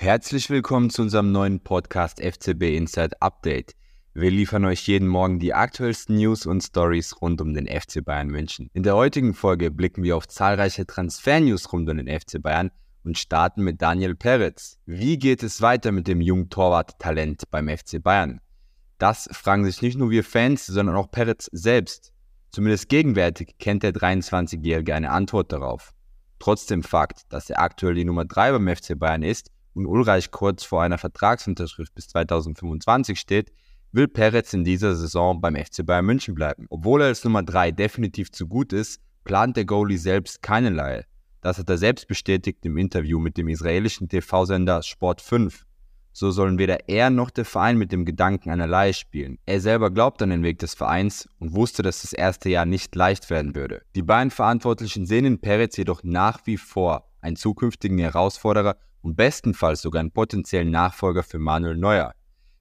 Herzlich willkommen zu unserem neuen Podcast FCB Inside Update. Wir liefern euch jeden Morgen die aktuellsten News und Stories rund um den FC Bayern München. In der heutigen Folge blicken wir auf zahlreiche Transfer-News rund um den FC Bayern und starten mit Daniel Peretz. Wie geht es weiter mit dem jungen Torwart-Talent beim FC Bayern? Das fragen sich nicht nur wir Fans, sondern auch Peretz selbst. Zumindest gegenwärtig kennt der 23-Jährige eine Antwort darauf. Trotzdem Fakt, dass er aktuell die Nummer 3 beim FC Bayern ist, und Ulreich kurz vor einer Vertragsunterschrift bis 2025 steht, will Peretz in dieser Saison beim FC Bayern München bleiben. Obwohl er als Nummer 3 definitiv zu gut ist, plant der Goalie selbst keine Leihe. Das hat er selbst bestätigt im Interview mit dem israelischen TV-Sender Sport 5. So sollen weder er noch der Verein mit dem Gedanken einer Leihe spielen. Er selber glaubt an den Weg des Vereins und wusste, dass das erste Jahr nicht leicht werden würde. Die beiden Verantwortlichen sehen in Peretz jedoch nach wie vor einen zukünftigen Herausforderer und bestenfalls sogar einen potenziellen Nachfolger für Manuel Neuer.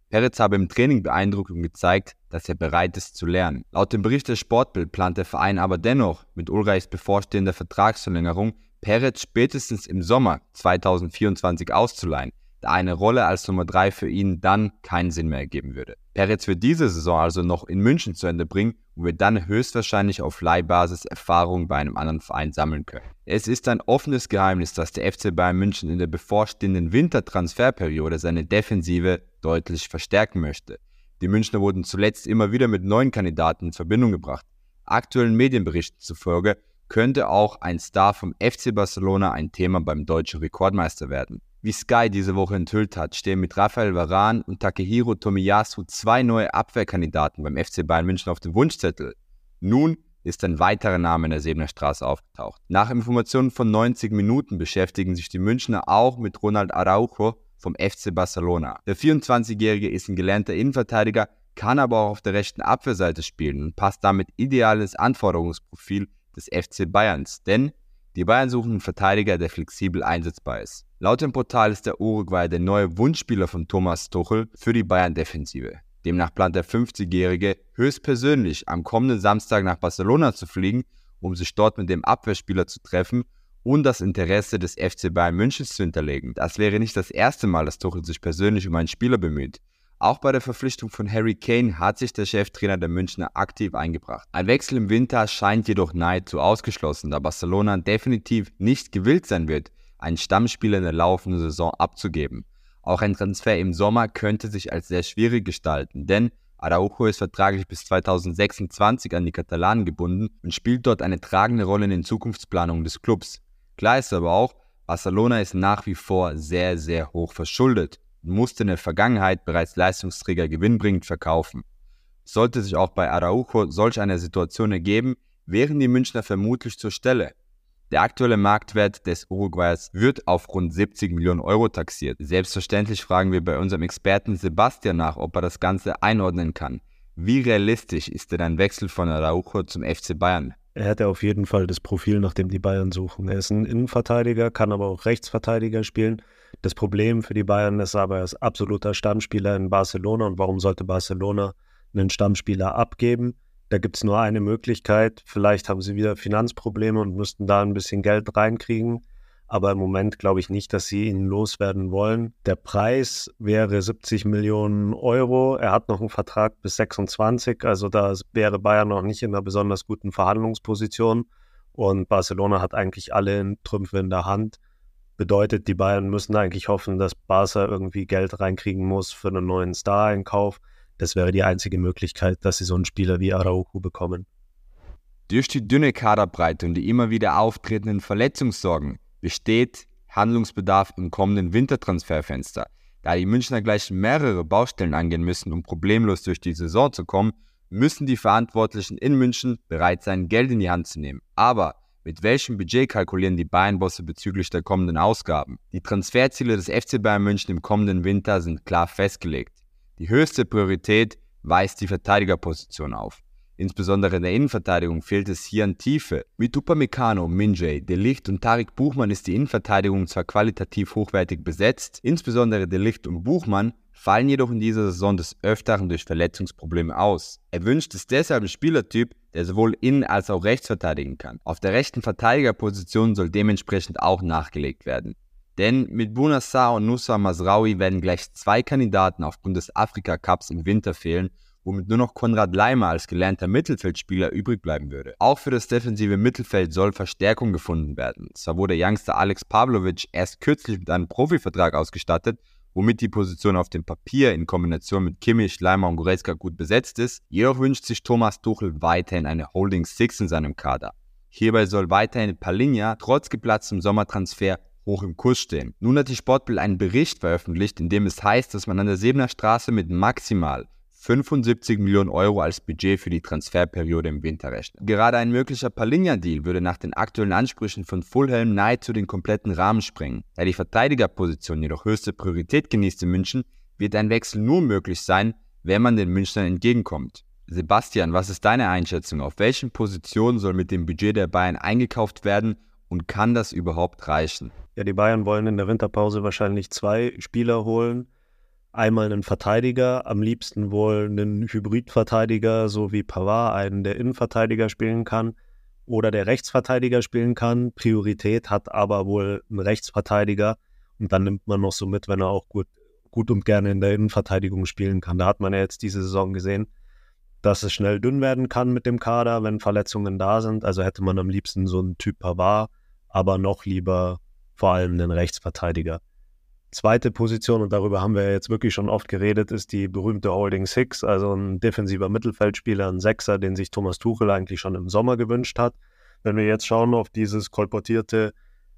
Peretz habe im Training beeindruckt und gezeigt, dass er bereit ist zu lernen. Laut dem Bericht des Sportbild plant der Verein aber dennoch mit Ulreichs bevorstehender Vertragsverlängerung Peretz spätestens im Sommer 2024 auszuleihen, eine Rolle als Nummer 3 für ihn dann keinen Sinn mehr ergeben würde. Peretz wird diese Saison also noch in München zu Ende bringen und wird dann höchstwahrscheinlich auf Leihbasis Erfahrung bei einem anderen Verein sammeln können. Es ist ein offenes Geheimnis, dass der FC Bayern München in der bevorstehenden Wintertransferperiode seine Defensive deutlich verstärken möchte. Die Münchner wurden zuletzt immer wieder mit neuen Kandidaten in Verbindung gebracht. Aktuellen Medienberichten zufolge könnte auch ein Star vom FC Barcelona ein Thema beim deutschen Rekordmeister werden. Wie Sky diese Woche enthüllt hat, stehen mit Rafael Varan und Takehiro Tomiyasu zwei neue Abwehrkandidaten beim FC Bayern München auf dem Wunschzettel. Nun ist ein weiterer Name in der Sebener Straße aufgetaucht. Nach Informationen von 90 Minuten beschäftigen sich die Münchner auch mit Ronald Araujo vom FC Barcelona. Der 24-Jährige ist ein gelernter Innenverteidiger, kann aber auch auf der rechten Abwehrseite spielen und passt damit ideal ins Anforderungsprofil des FC Bayerns, denn die Bayern suchen einen Verteidiger, der flexibel einsetzbar ist. Laut dem Portal ist der Uruguay der neue Wunschspieler von Thomas Tuchel für die Bayern-Defensive. Demnach plant der 50-Jährige höchstpersönlich am kommenden Samstag nach Barcelona zu fliegen, um sich dort mit dem Abwehrspieler zu treffen und das Interesse des FC Bayern Münchens zu hinterlegen. Das wäre nicht das erste Mal, dass Tuchel sich persönlich um einen Spieler bemüht. Auch bei der Verpflichtung von Harry Kane hat sich der Cheftrainer der Münchner aktiv eingebracht. Ein Wechsel im Winter scheint jedoch nahezu ausgeschlossen, da Barcelona definitiv nicht gewillt sein wird, einen Stammspieler in der laufenden Saison abzugeben. Auch ein Transfer im Sommer könnte sich als sehr schwierig gestalten, denn Araujo ist vertraglich bis 2026 an die Katalanen gebunden und spielt dort eine tragende Rolle in den Zukunftsplanungen des Clubs. Klar ist aber auch, Barcelona ist nach wie vor sehr, sehr hoch verschuldet musste in der Vergangenheit bereits Leistungsträger gewinnbringend verkaufen. Sollte sich auch bei Araujo solch eine Situation ergeben, wären die Münchner vermutlich zur Stelle. Der aktuelle Marktwert des Uruguayers wird auf rund 70 Millionen Euro taxiert. Selbstverständlich fragen wir bei unserem Experten Sebastian nach, ob er das Ganze einordnen kann. Wie realistisch ist denn ein Wechsel von Araujo zum FC Bayern? Er hätte auf jeden Fall das Profil, nach dem die Bayern suchen. Er ist ein Innenverteidiger, kann aber auch Rechtsverteidiger spielen. Das Problem für die Bayern ist aber, er ist absoluter Stammspieler in Barcelona. Und warum sollte Barcelona einen Stammspieler abgeben? Da gibt es nur eine Möglichkeit. Vielleicht haben sie wieder Finanzprobleme und müssten da ein bisschen Geld reinkriegen. Aber im Moment glaube ich nicht, dass sie ihn loswerden wollen. Der Preis wäre 70 Millionen Euro. Er hat noch einen Vertrag bis 26, also da wäre Bayern noch nicht in einer besonders guten Verhandlungsposition. Und Barcelona hat eigentlich alle Trümpfe in der Hand. Bedeutet, die Bayern müssen eigentlich hoffen, dass Barca irgendwie Geld reinkriegen muss für einen neuen Star-Einkauf. Das wäre die einzige Möglichkeit, dass sie so einen Spieler wie Araujo bekommen. Durch die dünne Kaderbreite und die immer wieder auftretenden Verletzungssorgen besteht Handlungsbedarf im kommenden Wintertransferfenster. Da die Münchner gleich mehrere Baustellen angehen müssen, um problemlos durch die Saison zu kommen, müssen die Verantwortlichen in München bereit sein, Geld in die Hand zu nehmen. Aber mit welchem Budget kalkulieren die Bayern-Bosse bezüglich der kommenden Ausgaben? Die Transferziele des FC Bayern München im kommenden Winter sind klar festgelegt. Die höchste Priorität weist die Verteidigerposition auf. Insbesondere in der Innenverteidigung fehlt es hier an Tiefe. Mit Upamecano, Minjay, Delicht und Tarik Buchmann ist die Innenverteidigung zwar qualitativ hochwertig besetzt, insbesondere Delicht und Buchmann fallen jedoch in dieser Saison des Öfteren durch Verletzungsprobleme aus. Er wünscht es deshalb ein Spielertyp, der sowohl innen als auch rechts verteidigen kann. Auf der rechten Verteidigerposition soll dementsprechend auch nachgelegt werden. Denn mit Bunassar und Nusa Masraoui werden gleich zwei Kandidaten aufgrund des Afrika Cups im Winter fehlen, womit nur noch Konrad Leimer als gelernter Mittelfeldspieler übrig bleiben würde. Auch für das defensive Mittelfeld soll Verstärkung gefunden werden. Zwar wurde Youngster Alex Pavlovic erst kürzlich mit einem Profivertrag ausgestattet, womit die Position auf dem Papier in Kombination mit Kimmich, Leimer und Goretzka gut besetzt ist. Jedoch wünscht sich Thomas Tuchel weiterhin eine Holding Six in seinem Kader. Hierbei soll weiterhin Palinja trotz geplatztem Sommertransfer hoch im Kurs stehen. Nun hat die Sportbild einen Bericht veröffentlicht, in dem es heißt, dass man an der Sebener Straße mit maximal 75 Millionen Euro als Budget für die Transferperiode im Winter rechnet. Gerade ein möglicher Palinja-Deal würde nach den aktuellen Ansprüchen von Fulham nahezu den kompletten Rahmen sprengen. Da die Verteidigerposition jedoch höchste Priorität genießt in München, wird ein Wechsel nur möglich sein, wenn man den Münchnern entgegenkommt. Sebastian, was ist deine Einschätzung? Auf welchen Positionen soll mit dem Budget der Bayern eingekauft werden und kann das überhaupt reichen? Ja, die Bayern wollen in der Winterpause wahrscheinlich zwei Spieler holen einmal einen Verteidiger, am liebsten wohl einen Hybridverteidiger, so wie Pavard, einen, der Innenverteidiger spielen kann oder der Rechtsverteidiger spielen kann. Priorität hat aber wohl ein Rechtsverteidiger und dann nimmt man noch so mit, wenn er auch gut, gut und gerne in der Innenverteidigung spielen kann. Da hat man ja jetzt diese Saison gesehen, dass es schnell dünn werden kann mit dem Kader, wenn Verletzungen da sind. Also hätte man am liebsten so einen Typ Pavard, aber noch lieber vor allem einen Rechtsverteidiger. Zweite Position, und darüber haben wir jetzt wirklich schon oft geredet, ist die berühmte Holding Six, also ein defensiver Mittelfeldspieler, ein Sechser, den sich Thomas Tuchel eigentlich schon im Sommer gewünscht hat. Wenn wir jetzt schauen auf dieses kolportierte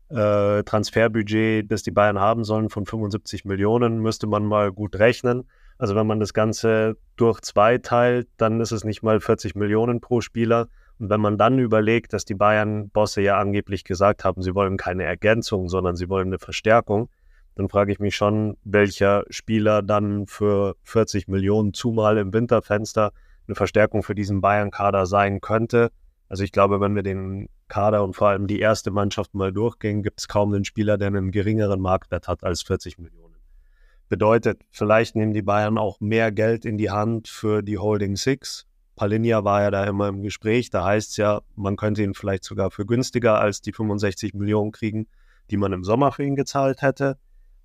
äh, Transferbudget, das die Bayern haben sollen von 75 Millionen, müsste man mal gut rechnen. Also wenn man das Ganze durch zwei teilt, dann ist es nicht mal 40 Millionen pro Spieler. Und wenn man dann überlegt, dass die Bayern-Bosse ja angeblich gesagt haben, sie wollen keine Ergänzung, sondern sie wollen eine Verstärkung, dann frage ich mich schon, welcher Spieler dann für 40 Millionen zumal im Winterfenster eine Verstärkung für diesen Bayern-Kader sein könnte. Also ich glaube, wenn wir den Kader und vor allem die erste Mannschaft mal durchgehen, gibt es kaum einen Spieler, der einen geringeren Marktwert hat als 40 Millionen. Bedeutet, vielleicht nehmen die Bayern auch mehr Geld in die Hand für die Holding Six. Palinja war ja da immer im Gespräch. Da heißt es ja, man könnte ihn vielleicht sogar für günstiger als die 65 Millionen kriegen, die man im Sommer für ihn gezahlt hätte.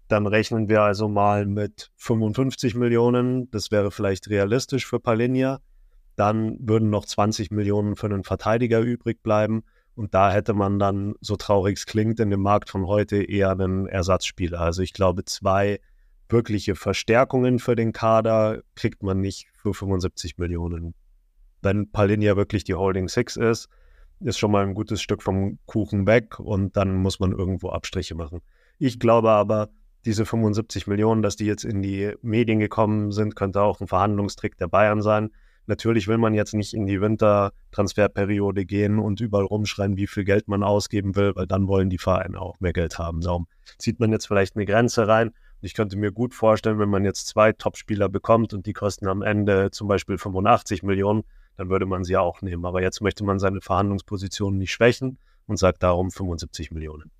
Dann rechnen wir also mal mit 55 Millionen. Das wäre vielleicht realistisch für Palinja. Dann würden noch 20 Millionen für einen Verteidiger übrig bleiben. Und da hätte man dann, so traurig es klingt, in dem Markt von heute eher einen Ersatzspieler. Also ich glaube, zwei wirkliche Verstärkungen für den Kader kriegt man nicht für 75 Millionen. Wenn Palinja wirklich die Holding Six ist, ist schon mal ein gutes Stück vom Kuchen weg und dann muss man irgendwo Abstriche machen. Ich glaube aber, diese 75 Millionen, dass die jetzt in die Medien gekommen sind, könnte auch ein Verhandlungstrick der Bayern sein. Natürlich will man jetzt nicht in die Wintertransferperiode gehen und überall rumschreien, wie viel Geld man ausgeben will, weil dann wollen die Vereine auch mehr Geld haben. Darum zieht man jetzt vielleicht eine Grenze rein. Und ich könnte mir gut vorstellen, wenn man jetzt zwei Topspieler bekommt und die kosten am Ende zum Beispiel 85 Millionen, dann würde man sie auch nehmen. Aber jetzt möchte man seine Verhandlungsposition nicht schwächen und sagt darum 75 Millionen.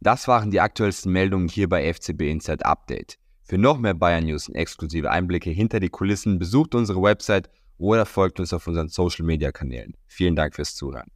Das waren die aktuellsten Meldungen hier bei FCB Inside Update. Für noch mehr Bayern News und exklusive Einblicke hinter die Kulissen besucht unsere Website oder folgt uns auf unseren Social Media Kanälen. Vielen Dank fürs Zuhören.